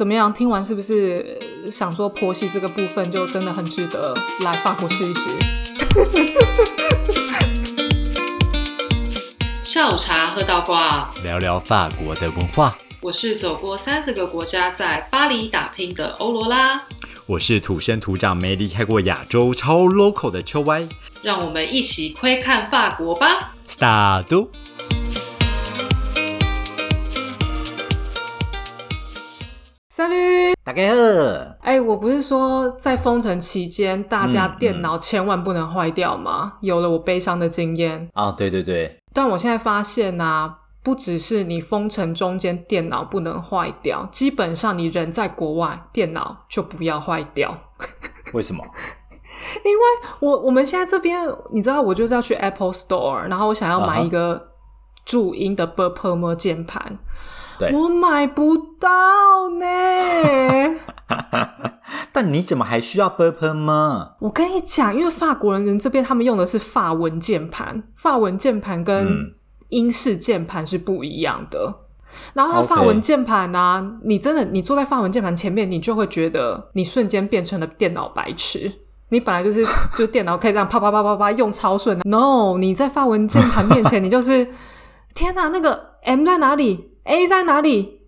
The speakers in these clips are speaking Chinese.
怎么样？听完是不是呃想说婆媳这个部分就真的很值得来法国试一试？下午茶喝到挂，聊聊法国的文化。我是走过三十个国家，在巴黎打拼的欧罗拉，我是土生土长没离开过亚洲超 local 的秋歪。让我们一起窥看法国吧。Start！三律，大家好，哎，我不是说在封城期间，大家电脑千万不能坏掉吗？有了我悲伤的经验，啊，对对对，但我现在发现呐、不只是你封城中间电脑不能坏掉，基本上你人在国外，电脑就不要坏掉。为什么？因为我我们现在这边，你知道，我就是要去 Apple Store，然后我想要买一个注音的 b p m 键盘，对，我买不到呢。但你怎么还需要 b u r p 吗？我跟你讲，因为法国人这边他们用的是法文键盘，法文键盘跟嗯英式键盘是不一样的。然后它 OK 法文键盘啊，你真的你坐在法文键盘前面，你就会觉得你瞬间变成了电脑白痴。你本来就是 就电脑可以这样啪啪啪啪啪用超顺的，no，你在法文键盘面前，你就是天哪，那个 M 在哪里？A 在哪里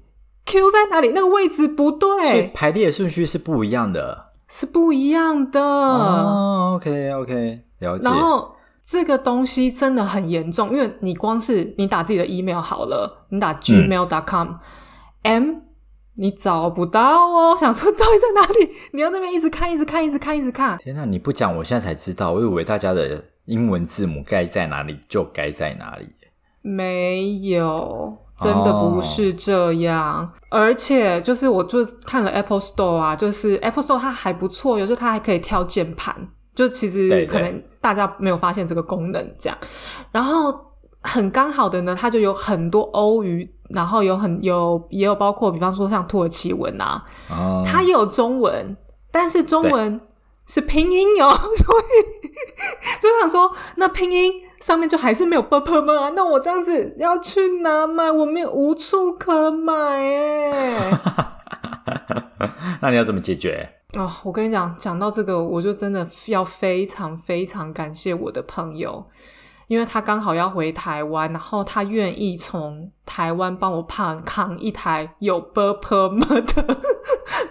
？Q 在哪里？那个位置不对所以对，排列顺序是不一样的。是不一样的。哦，OK OK，了解。然后这个东西真的很严重，因为你光是你打自己的 email 好了，你打 gmail.com，m、你找不到哦。想说到底在哪里？你要那边一直看，一直看，一直看，一直看。天哪，你不讲，我现在才知道。我以为大家的英文字母该在哪里就该在哪里。没有，真的不是这样。而且就是我就看了 Apple Store 啊，就是 Apple Store 它还不错，有时候它还可以挑键盘，就其实可能大家没有发现这个功能这样。然后很刚好的呢，它就有很多欧语，然后有很有也有包括比方说像土耳其文啊，哦，它也有中文，但是中文是拼音哦，所以 就想说，那拼音上面就还是没有 purple 吗，那我这样子要去哪买？我没有无处可买哎。那你要怎么解决？哦，我跟你讲，讲到这个，我就真的要非常非常感谢我的朋友，因为他刚好要回台湾，然后他愿意从台湾帮我胖扛一台有 purple 的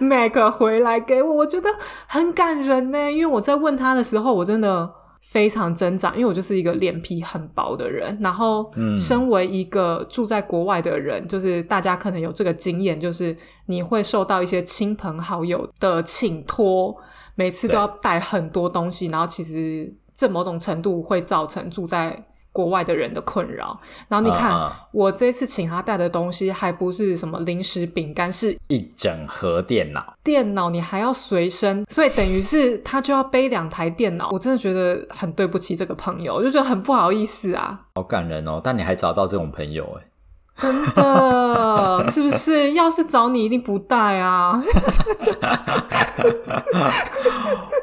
Mac 回来给我，我觉得很感人呢。因为我在问他的时候，我真的非常挣扎，因为我就是一个脸皮很薄的人，然后嗯。身为一个住在国外的人，就是大家可能有这个经验，就是你会受到一些亲朋好友的请托，每次都要带很多东西，然后其实这某种程度会造成住在国外的人的困扰。然后你看，我这次请他带的东西还不是什么零食饼干，是一整盒电脑，电脑，你还要随身，所以等于是他就要背两台电脑。我真的觉得很对不起这个朋友，我就觉得很不好意思啊。好感人哦。但你还找到这种朋友哎，真的是不是？要是找你，一定不带啊！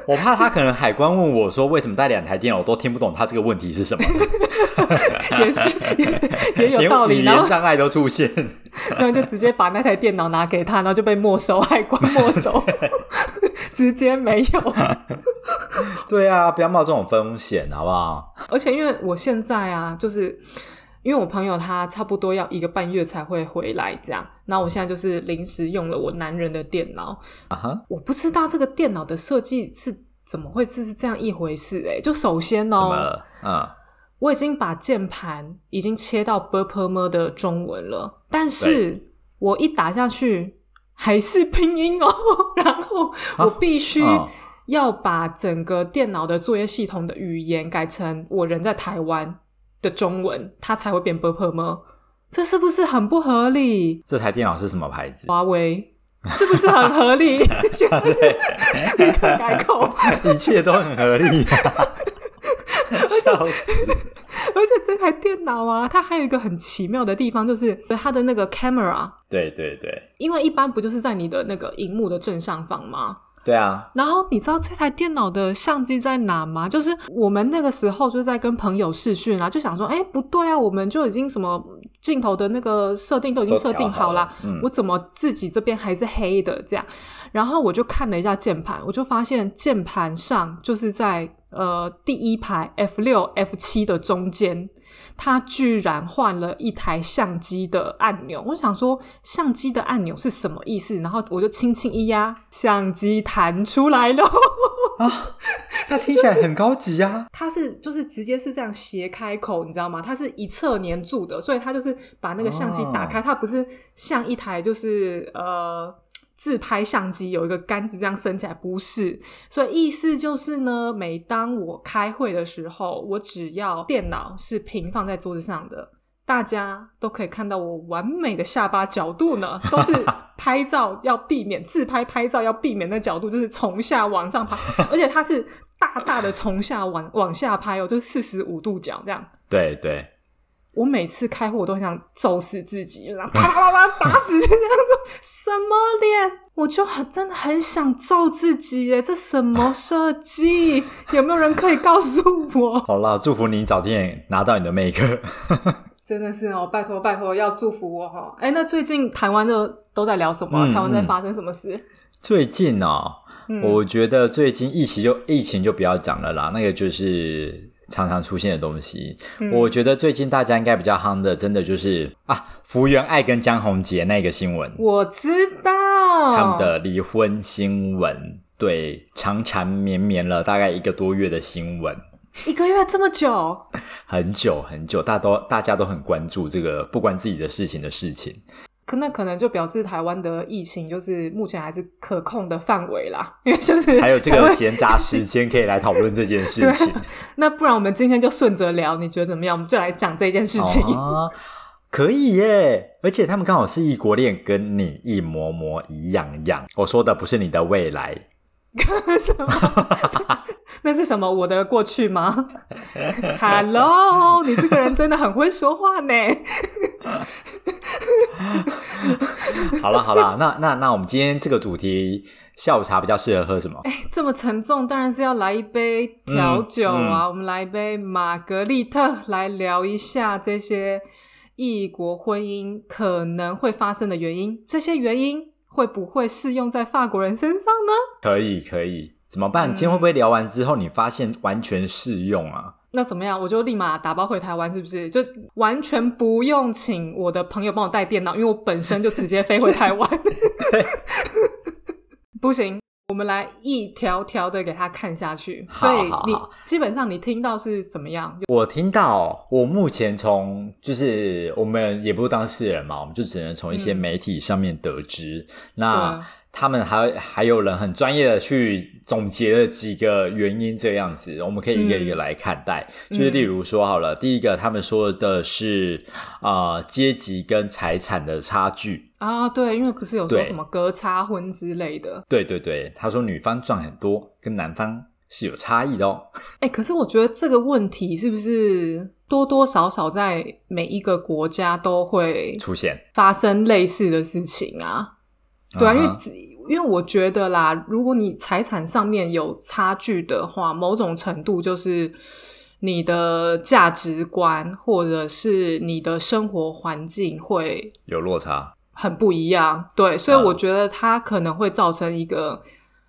我怕他可能海关问我说为什么带两台电脑，我都听不懂他这个问题是什么，也是也也有道理。语然后言障碍都出现。然后就直接把那台电脑拿给他，然后就被没收，海关没收，直接没有。对啊，不要冒这种风险，好不好？而且因为我现在啊，就是因为我朋友他差不多要一个半月才会回来，这样，那我现在就是临时用了我男人的电脑，啊哈，我不知道这个电脑的设计是怎么会是是这样一回事诶、就首先怎么哦，了？嗯，我已经把键盘已经切到 b p m 的中文了，但是我一打下去还是拼音哦，然后我必须哦要把整个电脑的作业系统的语言改成我人在台湾的中文，它才会变 b p m。这是不是很不合理？这台电脑是什么牌子？华为是不是很合理？立刻改口。一切都很合理、啊。笑死！而且这台电脑啊，它还有一个很奇妙的地方，就是它的那个 camera，对对对，因为一般不就是在你的那个荧幕的正上方吗？对啊，然后你知道这台电脑的相机在哪吗？就是我们那个时候就在跟朋友视讯啊，就想说，哎，不对啊，我们就已经什么镜头的那个设定都已经设定好了我怎么自己这边还是黑的这样？然后我就看了一下键盘，我就发现键盘上就是在呃第一排 F 六 F 七的中间，它居然换了一台相机的按钮。我想说，相机的按钮是什么意思？然后我就轻轻一压，相机弹出来了。它听起来很高级啊。它是就是直接是这样斜开口，你知道吗？它是一侧粘住的，所以它就是把那个相机打开，它不是像一台就是呃自拍相机有一个杆子这样升起来，不是。所以意思就是呢，每当我开会的时候，我只要电脑是平放在桌子上的。大家都可以看到我完美的下巴角度呢，都是 拍照要避免自拍拍照要避免的角度，就是从下往上拍，而且它是大大的从下往往下拍哦，就是四十五度角这样。对对，我每次开会我都很想揍死自己，然后啪啪啪啪打死这样什么脸？我就很真的很想揍自己耶！这什么设计？有没有人可以告诉我？好啦，祝福你早点拿到你的 Make。真的是哦，拜托拜托，要祝福我哈！哎，那最近台湾的都在聊什么？嗯台湾在发生什么事？最近哦，嗯我觉得最近疫情就疫情就不要讲了啦，那个就是常常出现的东西。嗯我觉得最近大家应该比较夯的，真的就是啊，福原爱跟江宏杰那个新闻，我知道他们的离婚新闻，对，长缠绵绵了大概一个多月的新闻。一个月这么久，很久很久，大都大家都很关注这个不关自己的事情的事情。可那可能就表示台湾的疫情就是目前还是可控的范围啦，因为就是还有这个闲杂时间可以来讨论这件事情。那不然我们今天就顺着聊，你觉得怎么样？我们就来讲这件事情。哦，可以耶！而且他们刚好是异国恋，跟你一模模一样样。我说的不是你的未来，那是什么？我的过去吗？Hello，你这个人真的很会说话呢。好了好了，那那那我们今天这个主题下午茶比较适合喝什么？这么沉重，当然是要来一杯调酒啊！我们来一杯玛格丽特，来聊一下这些异国婚姻可能会发生的原因。这些原因会不会适用在法国人身上呢？可以可以，怎么办？今天会不会聊完之后，你发现完全适用啊？那怎么样？我就立马打包回台湾，是不是？就完全不用请我的朋友帮我带电脑，因为我本身就直接飞回台湾。不行，我们来一条条的给他看下去。所以你基本上你听到是怎么样？我听到，我目前从就是我们也不是当事人嘛，我们就只能从一些媒体上面得知。那对他们还还有人很专业的去总结了几个原因，这样子，我们可以一个一个来看待。就是例如说好了，第一个他们说的是啊阶级跟财产的差距。啊，对，因为不是有说什么隔差婚之类的。对对对，他说女方赚很多，跟男方是有差异的哦。哎、可是我觉得这个问题是不是多多少少在每一个国家都会出现发生类似的事情啊？对啊，因为因为我觉得啦，如果你财产上面有差距的话，某种程度就是你的价值观或者是你的生活环境会有落差。很不一样。对，所以嗯我觉得它可能会造成一个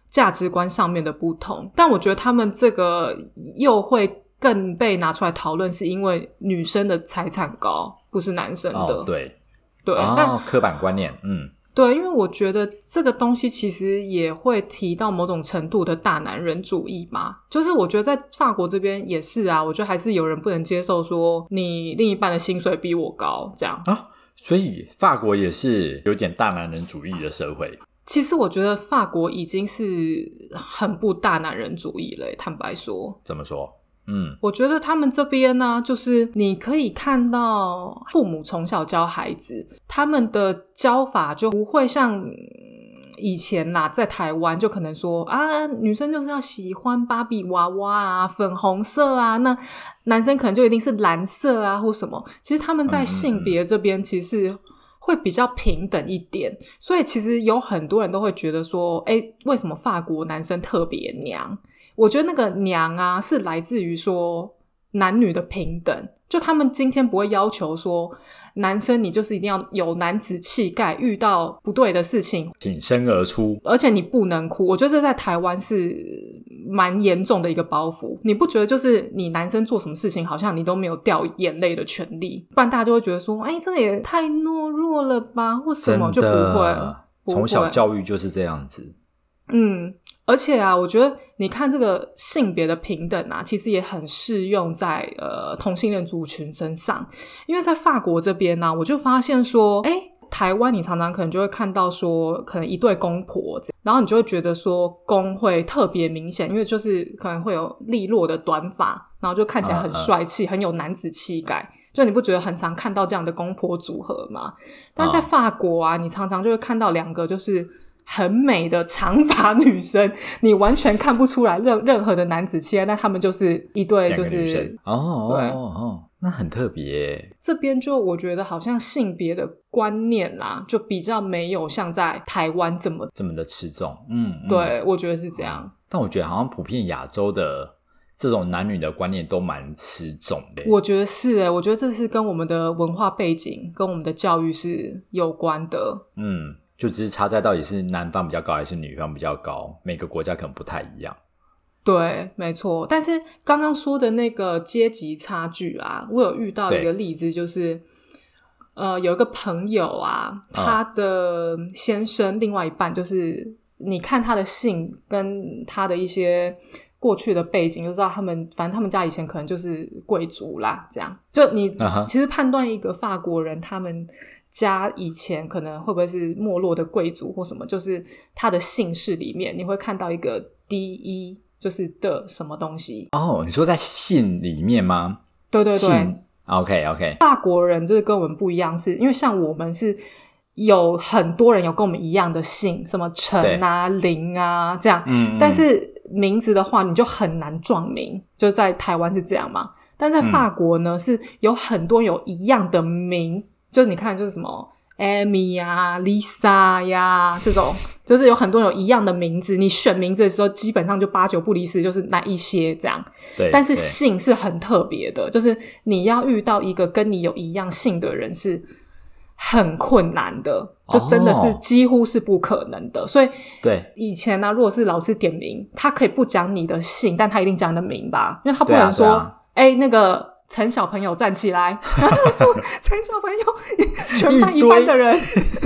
价值观上面的不同。但我觉得他们这个又会更被拿出来讨论，是因为女生的财产高，不是男生的。哦，对，对，但哦，刻板观念，嗯。对，因为我觉得这个东西其实也会提到某种程度的大男人主义嘛。就是我觉得在法国这边也是啊，我觉得还是有人不能接受说你另一半的薪水比我高这样。啊，所以法国也是有点大男人主义的社会。其实我觉得法国已经是很不大男人主义了，坦白说。怎么说？嗯，我觉得他们这边呢、就是你可以看到父母从小教孩子，他们的教法就不会像嗯以前啦，在台湾就可能说啊，女生就是要喜欢芭比娃娃啊、粉红色啊，那男生可能就一定是蓝色啊或什么。其实他们在性别这边其实是会比较平等一点。所以其实有很多人都会觉得说，哎，为什么法国男生特别娘？我觉得那个娘啊，是来自于说男女的平等。就他们今天不会要求说，男生你就是一定要有男子气概，遇到不对的事情挺身而出，而且你不能哭。我觉得这在台湾是蛮严重的一个包袱。你不觉得就是你男生做什么事情，好像你都没有掉眼泪的权利，不然大家就会觉得说，哎，这个也太懦弱了吧，或什么就不会。从小教育就是这样子。嗯。而且啊，我觉得你看这个性别的平等啊，其实也很适用在呃同性恋族群身上。因为在法国这边呢，我就发现说，哎，台湾你常常可能就会看到说，可能一对公婆，然后你就会觉得说公会特别明显，因为就是可能会有利落的短发，然后就看起来很帅气，很有男子气概。就你不觉得很常看到这样的公婆组合吗？但在法国啊，你常常就会看到两个就是。很美的长发女生，你完全看不出来任 任何的男子气概，但他们就是一对，就是哦哦哦，那很特别。这边就我觉得好像性别的观念啦，就比较没有像在台湾这么这么的吃重。嗯，对，我觉得是这样。但我觉得好像普遍亚洲的这种男女的观念都蛮吃重的。我觉得是诶，我觉得这是跟我们的文化背景、跟我们的教育是有关的。嗯。就只是差在到底是男方比较高还是女方比较高，每个国家可能不太一样。对，没错。但是刚刚说的那个阶级差距啊，我有遇到一个例子，就是呃，有一个朋友啊，他的先生另外一半，就是你看他的姓跟他的一些过去的背景，就知道他们反正他们家以前可能就是贵族啦。这样，就你其实判断一个法国人他们。家以前可能会不会是没落的贵族或什么？就是他的姓氏里面，你会看到一个 D E，就是的什么东西？哦，你说在姓里面吗？对对对，OK OK。法国人就是跟我们不一样，是因为像我们是有很多人有跟我们一样的姓，什么陈啊、林啊这样。嗯。但是名字的话，你就很难撞名，就在台湾是这样嘛？但在法国呢，是有很多有一样的名。就是你看，就是什么 Amy 呀、Lisa 呀这种，就是有很多有一样的名字。你选名字的时候，基本上就八九不离十，就是那一些这样。对。但是姓是很特别的，就是你要遇到一个跟你有一样姓的人是很困难的，就真的是几乎是不可能的。所以，对以前呢，如果是老师点名，他可以不讲你的姓，但他一定讲你的名吧？因为他不能说，哎，那个。陈小朋友站起来，陈小朋友，全班一班的人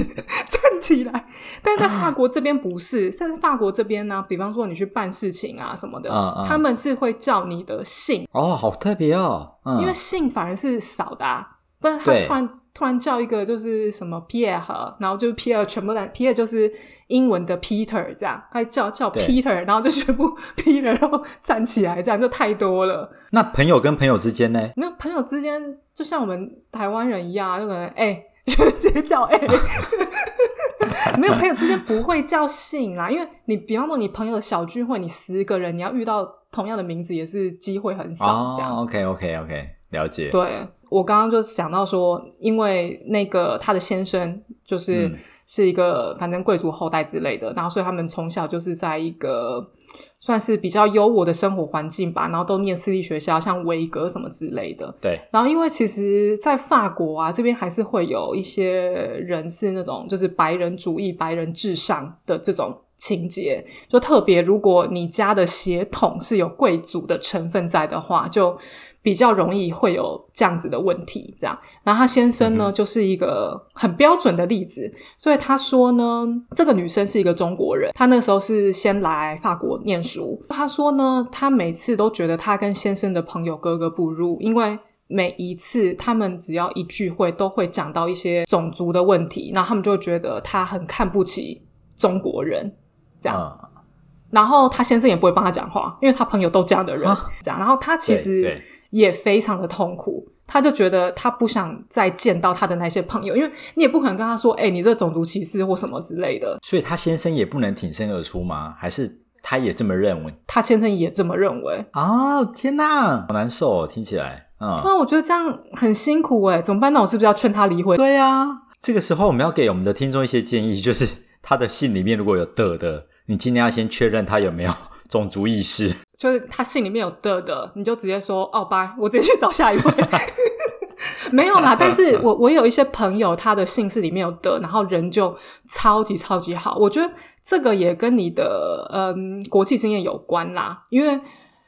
站起来。但在法国这边不是，但是法国这边呢，比方说你去办事情啊什么的，他们是会叫你的姓。哦，好特别哦，因为姓反而是少的，不然他突然。突然叫一个就是什么 Pierre，然后就是 Pierre 全部在 Pierre 就是英文的 Peter 这样，还叫叫 Peter，然后就全部 Peter，然后站起来，这样就太多了。那朋友跟朋友之间呢？那朋友之间就像我们台湾人一样，就可能哎，就直接叫哎，没有朋友之间不会叫姓啦，因为你比方说你朋友的小聚会，你十个人，你要遇到同样的名字也是机会很少。这样 OK OK OK，了解。对。我刚刚就想到说，因为那个他的先生就是是一个反正贵族后代之类的，然后所以他们从小就是在一个算是比较优渥的生活环境吧，然后都念私立学校，像维格什么之类的。对。然后因为其实，在法国啊这边还是会有一些人是那种就是白人主义、白人至上的这种情节，就特别如果你家的血统是有贵族的成分在的话，就。比较容易会有这样子的问题，这样。然后他先生呢，就是一个很标准的例子。所以他说呢，这个女生是一个中国人，她那时候是先来法国念书。他说呢，他每次都觉得他跟先生的朋友格格不入，因为每一次他们只要一聚会，都会讲到一些种族的问题，然后他们就会觉得他很看不起中国人，这样。然后他先生也不会帮他讲话，因为他朋友都这样的人，这样。然后他其实。也非常的痛苦，他就觉得他不想再见到他的那些朋友，因为你也不可能跟他说，哎，你这种族歧视或什么之类的。所以，他先生也不能挺身而出吗？还是他也这么认为？他先生也这么认为。哦，天哪，好难受，哦，听起来。嗯，突然我觉得这样很辛苦哎，怎么办？那我是不是要劝他离婚？对呀，这个时候我们要给我们的听众一些建议，就是他的信里面如果有的的，你今天要先确认他有没有种族意识。就是他信里面有的的，你就直接说哦，拜，我直接去找下一位。没有啦，但是我我有一些朋友，他的姓氏里面有的，然后人就超级超级好。我觉得这个也跟你的嗯国际经验有关啦，因为。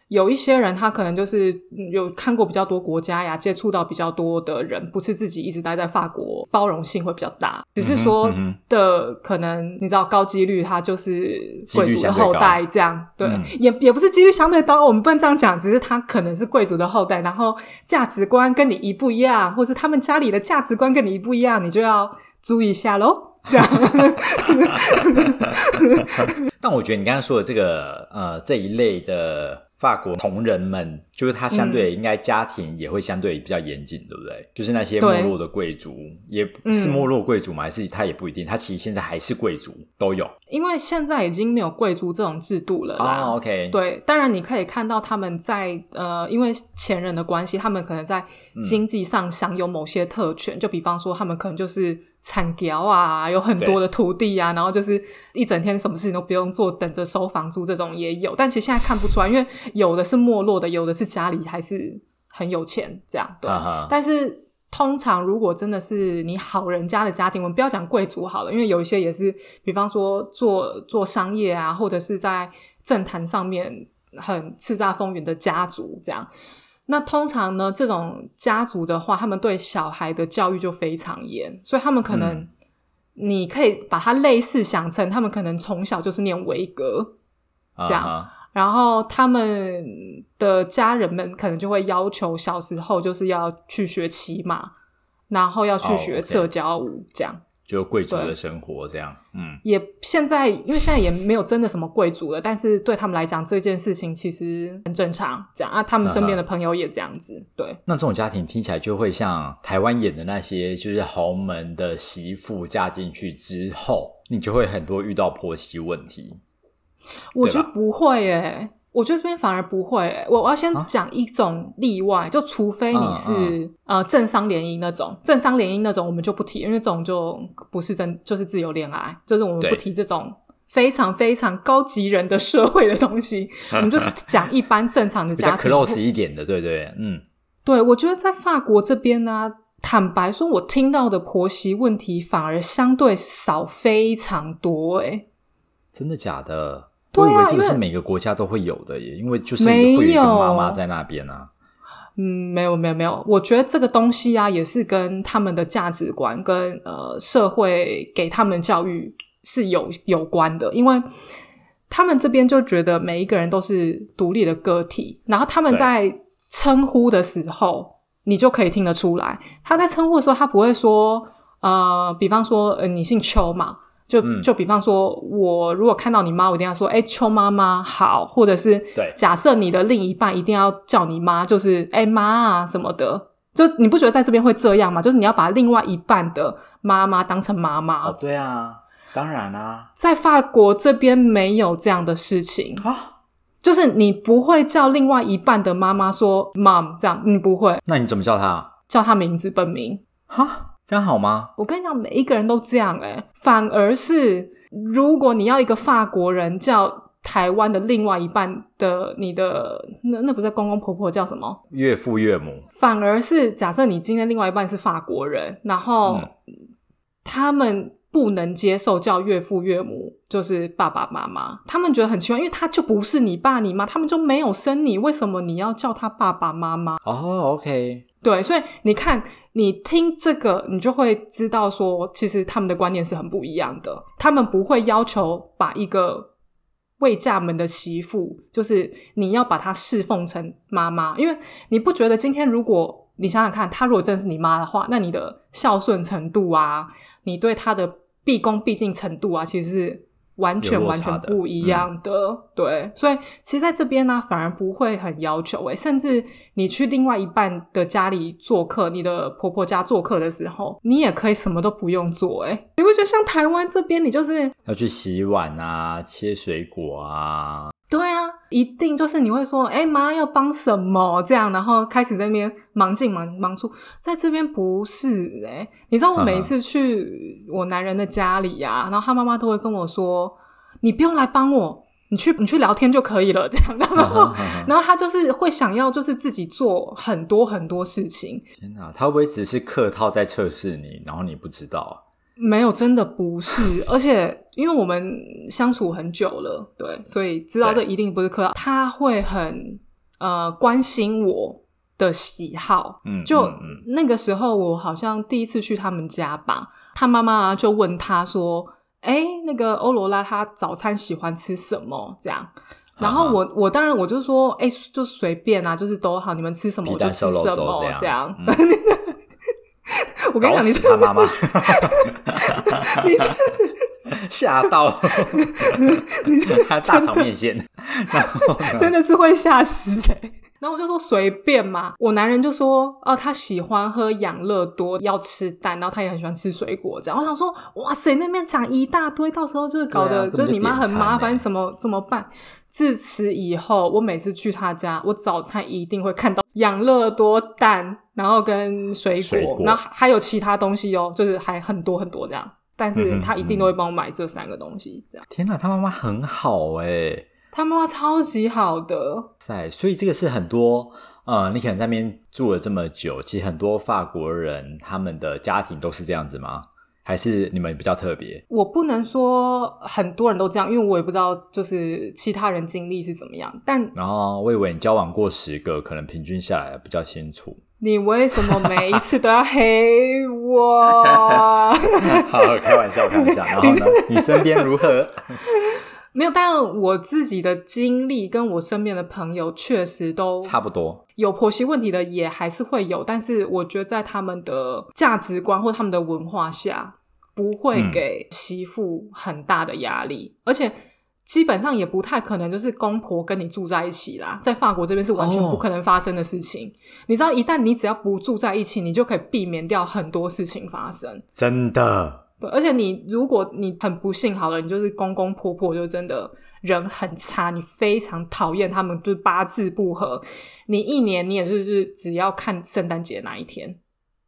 有一些人，他可能就是有看过比较多国家呀，接触到比较多的人，不是自己一直待在法国，包容性会比较大。只是说的可能，你知道高几率他就是贵族的后代，这样对，也也不是几率相对高，我们不能这样讲，只是他可能是贵族的后代，然后价值观跟你一不一样，或是他们家里的价值观跟你一不一样，你就要注意一下喽。这样。但我觉得你刚刚说的这个呃这一类的。法国同仁们，就是他相对应该家庭也会相对比较严谨，对不对？就是那些没落的贵族，也是没落贵族嘛，还是他也不一定，他其实现在还是贵族都有。因为现在已经没有贵族这种制度了啦。OK，对，当然你可以看到他们在呃，因为前人的关系，他们可能在经济上享有某些特权，就比方说他们可能就是。产条啊，有很多的土地啊，然后就是一整天什么事情都不用做，等着收房租，这种也有。但其实现在看不出来，因为有的是没落的，有的是家里还是很有钱，这样对。但是通常如果真的是你好人家的家庭，我们不要讲贵族好了，因为有一些也是，比方说做做商业啊，或者是在政坛上面很叱咤风云的家族这样。那通常呢，这种家族的话，他们对小孩的教育就非常严，所以他们可能，你可以把它类似想成，他们可能从小就是念维格这样，然后他们的家人们可能就会要求小时候就是要去学骑马，然后要去学社交舞这样。就贵族的生活这样，嗯，也现在因为现在也没有真的什么贵族了，但是对他们来讲这件事情其实很正常，这样啊，他们身边的朋友也这样子，对。那这种家庭听起来就会像台湾演的那些，就是豪门的媳妇嫁进去之后，你就会很多遇到婆媳问题。我觉得不会耶。我觉得这边反而不会，我我要先讲一种例外，就除非你是呃政商联姻那种，政商联姻那种我们就不提，因为这种就不是真就是自由恋爱，就是我们不提这种非常非常高级人的社会的东西，我们就讲一般正常的 家庭，close 一点的，对对，嗯，对，我觉得在法国这边呢，坦白说，我听到的婆媳问题反而相对少非常多，哎，真的假的？我以为这个是每个国家都会有的耶，因为就是会有一个妈妈在那边啊。嗯，没有没有没有，我觉得这个东西啊，也是跟他们的价值观跟呃社会给他们教育是有有关的，因为他们这边就觉得每一个人都是独立的个体，然后他们在称呼的时候，你就可以听得出来，他在称呼的时候，他不会说呃，比方说呃，你姓邱嘛。就就比方说，我如果看到你妈，我一定要说：“哎，邱妈妈好。”或者是假设你的另一半一定要叫你妈，就是“哎妈啊”什么的。就你不觉得在这边会这样吗？就是你要把另外一半的妈妈当成妈妈。哦，对啊，当然啊，在法国这边没有这样的事情啊，就是你不会叫另外一半的妈妈说 “mom” 这样，你不会。那你怎么叫他？叫他名字本名。哈。这样好吗？我跟你讲，每一个人都这样哎，反而是如果你要一个法国人叫台湾的另外一半的你的那那不是公公婆婆叫什么？岳父岳母。反而是假设你今天另外一半是法国人，然后他们不能接受叫岳父岳母，就是爸爸妈妈，他们觉得很奇怪，因为他就不是你爸你妈，他们就没有生你，为什么你要叫他爸爸妈妈？哦，OK。对，所以你看，你听这个，你就会知道说，其实他们的观念是很不一样的。他们不会要求把一个未嫁门的媳妇，就是你要把她侍奉成妈妈，因为你不觉得今天如果你想想看，她如果真的是你妈的话，那你的孝顺程度啊，你对她的毕恭毕敬程度啊，其实是。完全完全不一样的，对，所以其实在这边呢，反而不会很要求诶，甚至你去另外一半的家里做客，你的婆婆家做客的时候，你也可以什么都不用做诶，你会觉得像台湾这边，你就是要去洗碗啊，切水果啊，对啊。一定就是你会说，哎、妈要帮什么？这样，然后开始在那边忙进忙忙出，在这边不是哎、你知道我每一次去我男人的家里呀、然后他妈妈都会跟我说，你不用来帮我，你去你去聊天就可以了，这样，然后 然后他就是会想要就是自己做很多很多事情，天哪，他会不会只是客套在测试你，然后你不知道啊？没有，真的不是，而且因为我们相处很久了，对，所以知道这一定不是客套。他会很呃关心我的喜好，嗯就、嗯嗯。那个时候我好像第一次去他们家吧，他妈妈就问他说：“哎，那个欧罗拉她早餐喜欢吃什么？”这样。然后我我当然我就说，哎、就随便啊，就是都好，你们吃什么我就吃什么这样。嗯 我跟你讲，你搞死他妈妈，吓到，他大炒面线，然 后真的是会吓死哎、然后我就说随便嘛，我男人就说哦，他喜欢喝养乐多，要吃蛋，然后他也很喜欢吃水果，这样。我想说，哇塞，那边讲一大堆，到时候就是搞得、啊就就是你妈很麻烦，怎么怎么办？自此以后，我每次去他家，我早餐一定会看到养乐多蛋，然后跟水果，水果然后还有其他东西哦，就是还很多很多这样。但是他一定都会帮我买这三个东西，这样。天哪，他妈妈很好哎，他妈妈超级好的，在，所以这个是很多呃，你可能在那边住了这么久，其实很多法国人他们的家庭都是这样子吗？还是你们比较特别？我不能说很多人都这样，因为我也不知道就是其他人经历是怎么样。但然后我以为你交往过十个，可能平均下来比较清楚。你为什么每一次都要黑我？好，开玩笑，开玩笑。然后呢，你身边如何？没有，但我自己的经历跟我身边的朋友确实都差不多。有婆媳问题的，也还是会有。但是我觉得在他们的价值观或他们的文化下，不会嗯给媳妇很大的压力，而且。基本上也不太可能，就是公婆跟你住在一起啦，在法国这边是完全哦不可能发生的事情。你知道，一旦你只要不住在一起，你就可以避免掉很多事情发生。真的，对，而且你如果你很不幸好了，你就是公公婆婆就真的人很差，你非常讨厌他们，就是八字不合。你一年你也就是只要看圣诞节那一天，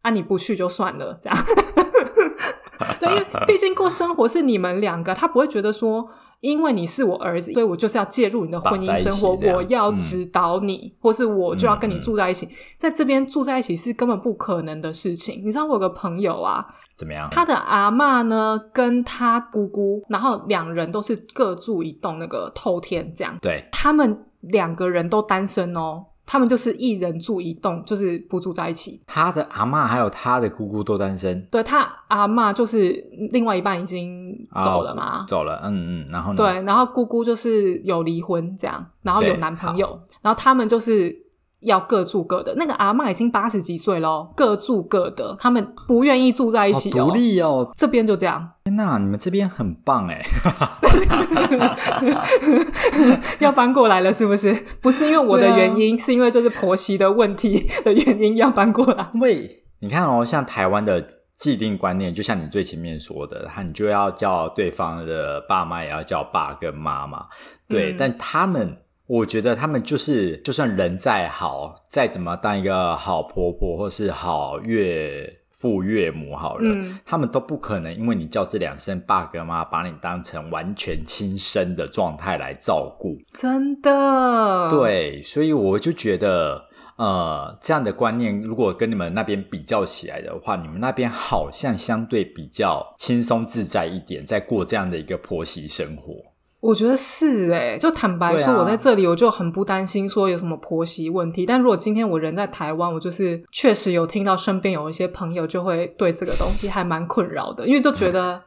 啊，你不去就算了，这样。对，因为毕竟过生活是你们两个，他不会觉得说。因为你是我儿子，所以我就是要介入你的婚姻生活，我要嗯指导你，或是我就要跟你住在一起。在这边住在一起是根本不可能的事情。你知道我有个朋友啊，怎么样？他的阿妈呢，跟他姑姑，然后两人都是各住一栋那个透天这样。对，他们两个人都单身哦，他们就是一人住一栋，就是不住在一起。他的阿嬷还有他的姑姑都单身，对他阿嬷就是另外一半已经走了啊嘛，走了，嗯嗯，然后呢？对，然后姑姑就是有离婚这样，然后有男朋友，然后他们就是要各住各的。那个阿嬷已经八十几岁咯，各住各的，他们不愿意住在一起哦。独立哦！这边就这样，天哪，你们这边很棒哎！要搬过来了，是不是？不是因为我的原因，是因为就是婆媳的问题的原因要搬过来。喂你看哦，像台湾的既定观念，就像你最前面说的，他你就要叫对方的爸妈也要叫爸跟妈妈，对，嗯但他们。我觉得他们就是，就算人再好，再怎么当一个好婆婆或是好岳父岳母好了，嗯他们都不可能因为你叫这两声爸跟妈，把你当成完全亲生的状态来照顾。真的，，对，所以我就觉得，呃，这样的观念如果跟你们那边比较起来的话，你们那边好像相对比较轻松自在一点，在过这样的一个婆媳生活。我觉得是诶、就坦白说，我在这里我就很不担心说有什么婆媳问题。但如果今天我人在台湾，我就是确实有听到身边有一些朋友就会对这个东西还蛮困扰的，因为就觉得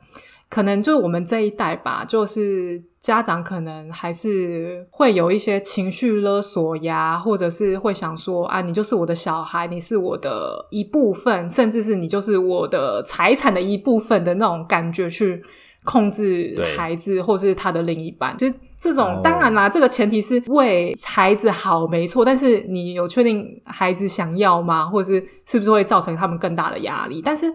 可能就我们这一代吧，就是家长可能还是会有一些情绪勒索呀，或者是会想说啊，你就是我的小孩，你是我的一部分，甚至是你就是我的财产的一部分的那种感觉去。控制孩子或是他的另一半，其实这种、哦当然啦，这个前提是为孩子好，没错。但是你有确定孩子想要吗？或者是是不是会造成他们更大的压力？但是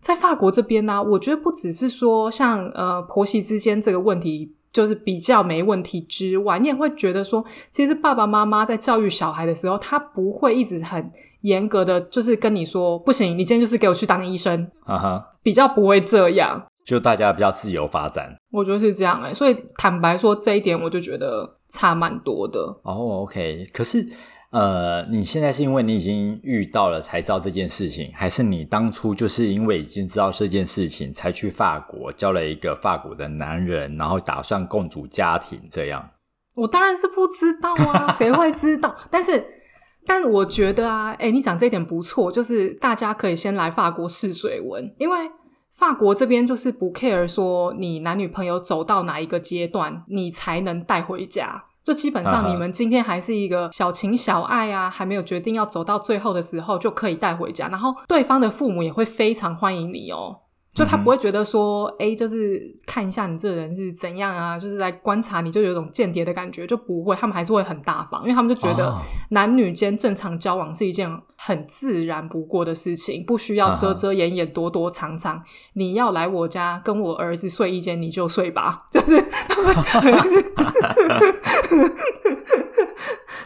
在法国这边呢、我觉得不只是说像呃婆媳之间这个问题。就是比较没问题之外，你也会觉得说，其实爸爸妈妈在教育小孩的时候，他不会一直很严格的，就是跟你说不行，你今天就是给我去当医生，啊哈，比较不会这样。就大家比较自由发展。我觉得是这样哎、所以坦白说这一点，我就觉得差蛮多的。哦，OK，可是呃，你现在是因为你已经遇到了才知道这件事情，还是你当初就是因为已经知道这件事情才去法国交了一个法国的男人，然后打算共组家庭这样？我当然是不知道啊，谁会知道？但是，但我觉得啊，哎、你讲这一点不错，就是大家可以先来法国试水温，因为法国这边就是不 care 说你男女朋友走到哪一个阶段，你才能带回家。就基本上你们今天还是一个小情小爱啊，还没有决定要走到最后的时候，就可以带回家。然后对方的父母也会非常欢迎你哦。就他不会觉得说，哎、就是看一下你这人是怎样啊，就是来观察你，就有一种间谍的感觉，就不会，他们还是会很大方，因为他们就觉得哦男女间正常交往是一件很自然不过的事情，不需要遮遮掩掩、躲躲藏藏。你要来我家跟我儿子睡一间，你就睡吧，就是他们很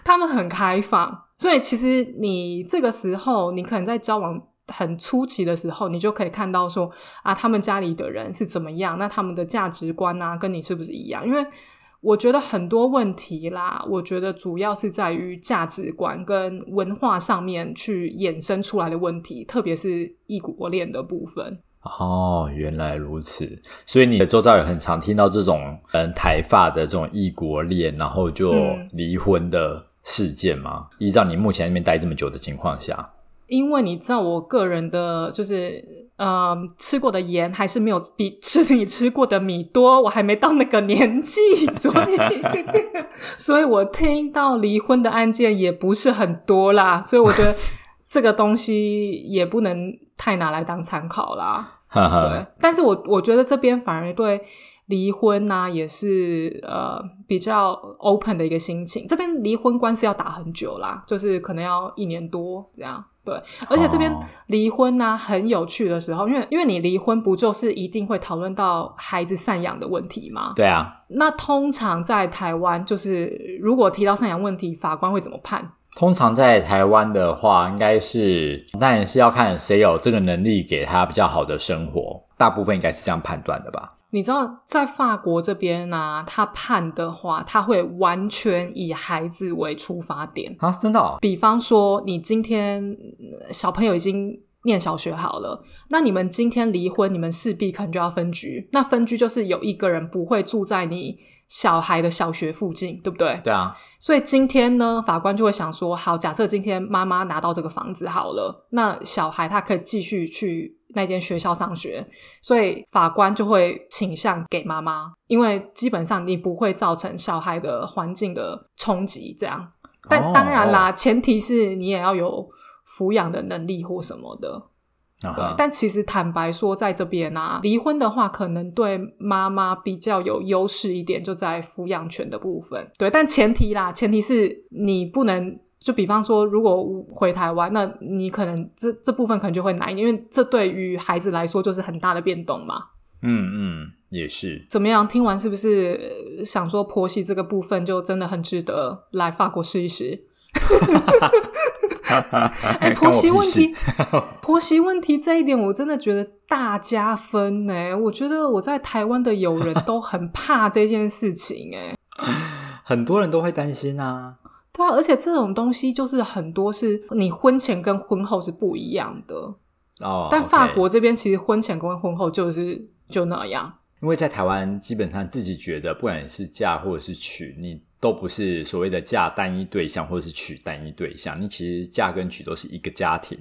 他们很开放，所以其实你这个时候，你可能在交往很初期的时候，你就可以看到说啊，他们家里的人是怎么样，那他们的价值观啊，跟你是不是一样？因为我觉得很多问题啦，我觉得主要是在于价值观跟文化上面去衍生出来的问题，特别是异国恋的部分。哦，原来如此，所以你的周遭也很常听到这种嗯台发的这种异国恋，然后就嗯离婚的事件吗？依照你目前在那边待这么久的情况下，因为你知道，我个人的就是呃吃过的盐还是没有比吃你吃过的米多，我还没到那个年纪，所以所以我听到离婚的案件也不是很多啦，所以我觉得这个东西也不能太拿来当参考啦。哈对哈，，但是我我觉得这边反而对离婚呐、也是呃比较 open 的一个心情。这边离婚官司要打很久啦，就是可能要一年多这样。对，而且这边哦离婚呐、很有趣的时候，因为因为你离婚不就是一定会讨论到孩子赡养的问题吗？对啊，那通常在台湾，就是如果提到赡养问题，法官会怎么判？通常在台湾的话，应该是当然是要看谁有这个能力给他比较好的生活，大部分应该是这样判断的吧。你知道，在法国这边呢、他判的话，他会完全以孩子为出发点。啊，真的、哦？比方说，你今天呃小朋友已经念小学好了，那你们今天离婚，你们势必可能就要分居。那分居就是有一个人不会住在你小孩的小学附近，对不对？对啊，所以今天呢，法官就会想说，好，假设今天妈妈拿到这个房子好了，那小孩他可以继续去那间学校上学，所以法官就会倾向给妈妈，因为基本上你不会造成小孩的环境的冲击，这样。但哦当然啦，前提是你也要有抚养的能力或什么的。但其实坦白说，在这边啊，离婚的话，可能对妈妈比较有优势一点，就在抚养权的部分。对，但前提啦，前提是你不能，就比方说，如果回台湾，那你可能这这部分可能就会难一点，因为这对于孩子来说就是很大的变动嘛。嗯嗯，也是。怎么样？听完是不是呃想说婆媳这个部分就真的很值得来法国试一试？哎，婆媳问题，婆媳问题这一点，我真的觉得大加分呢。我觉得我在台湾的友人都很怕这件事情，哎，很多人都会担心啊。对啊，而且这种东西就是很多是你婚前跟婚后是不一样的，哦，但法国这边其实婚前跟婚后就是就那样。因为在台湾，基本上自己觉得，不管是嫁或者是娶，你都不是所谓的嫁单一对象，或者是娶单一对象。你其实嫁跟娶都是一个家庭，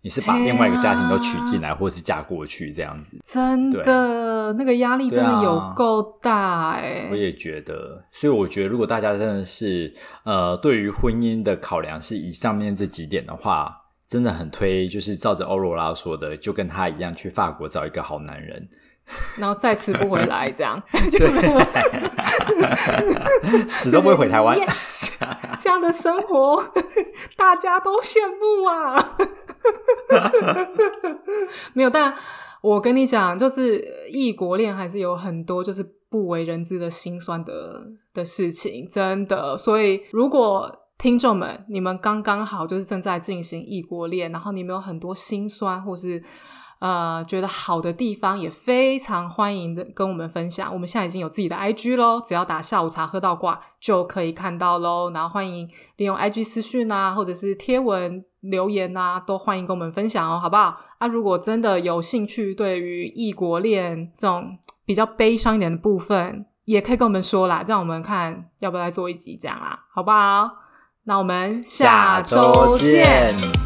你是把另外一个家庭都娶进来，或者是嫁过去这样子。真的，那个压力真的有够大哎、我也觉得，所以我觉得，如果大家真的是呃，对于婚姻的考量是以上面这几点的话，真的很推，就是照着欧罗拉说的，就跟他一样去法国找一个好男人。然后再吃不回来，这样就死都不会回台湾。Yes，这样的生活大家都羡慕啊。没有，但我跟你讲，就是异国恋还是有很多就是不为人知的心酸的的事情，真的。所以如果听众们你们刚刚好就是正在进行异国恋，然后你们有很多心酸或是。呃，觉得好的地方也非常欢迎的跟我们分享。我们现在已经有自己的 IG 喽，只要打下午茶喝到挂就可以看到喽。然后欢迎利用 IG 私讯啊，或者是贴文留言啊，都欢迎跟我们分享哦，好不好？啊，如果真的有兴趣，对于异国恋这种比较悲伤一点的部分，也可以跟我们说啦，这样我们看要不要再做一集这样啦，好不好？那我们下周见。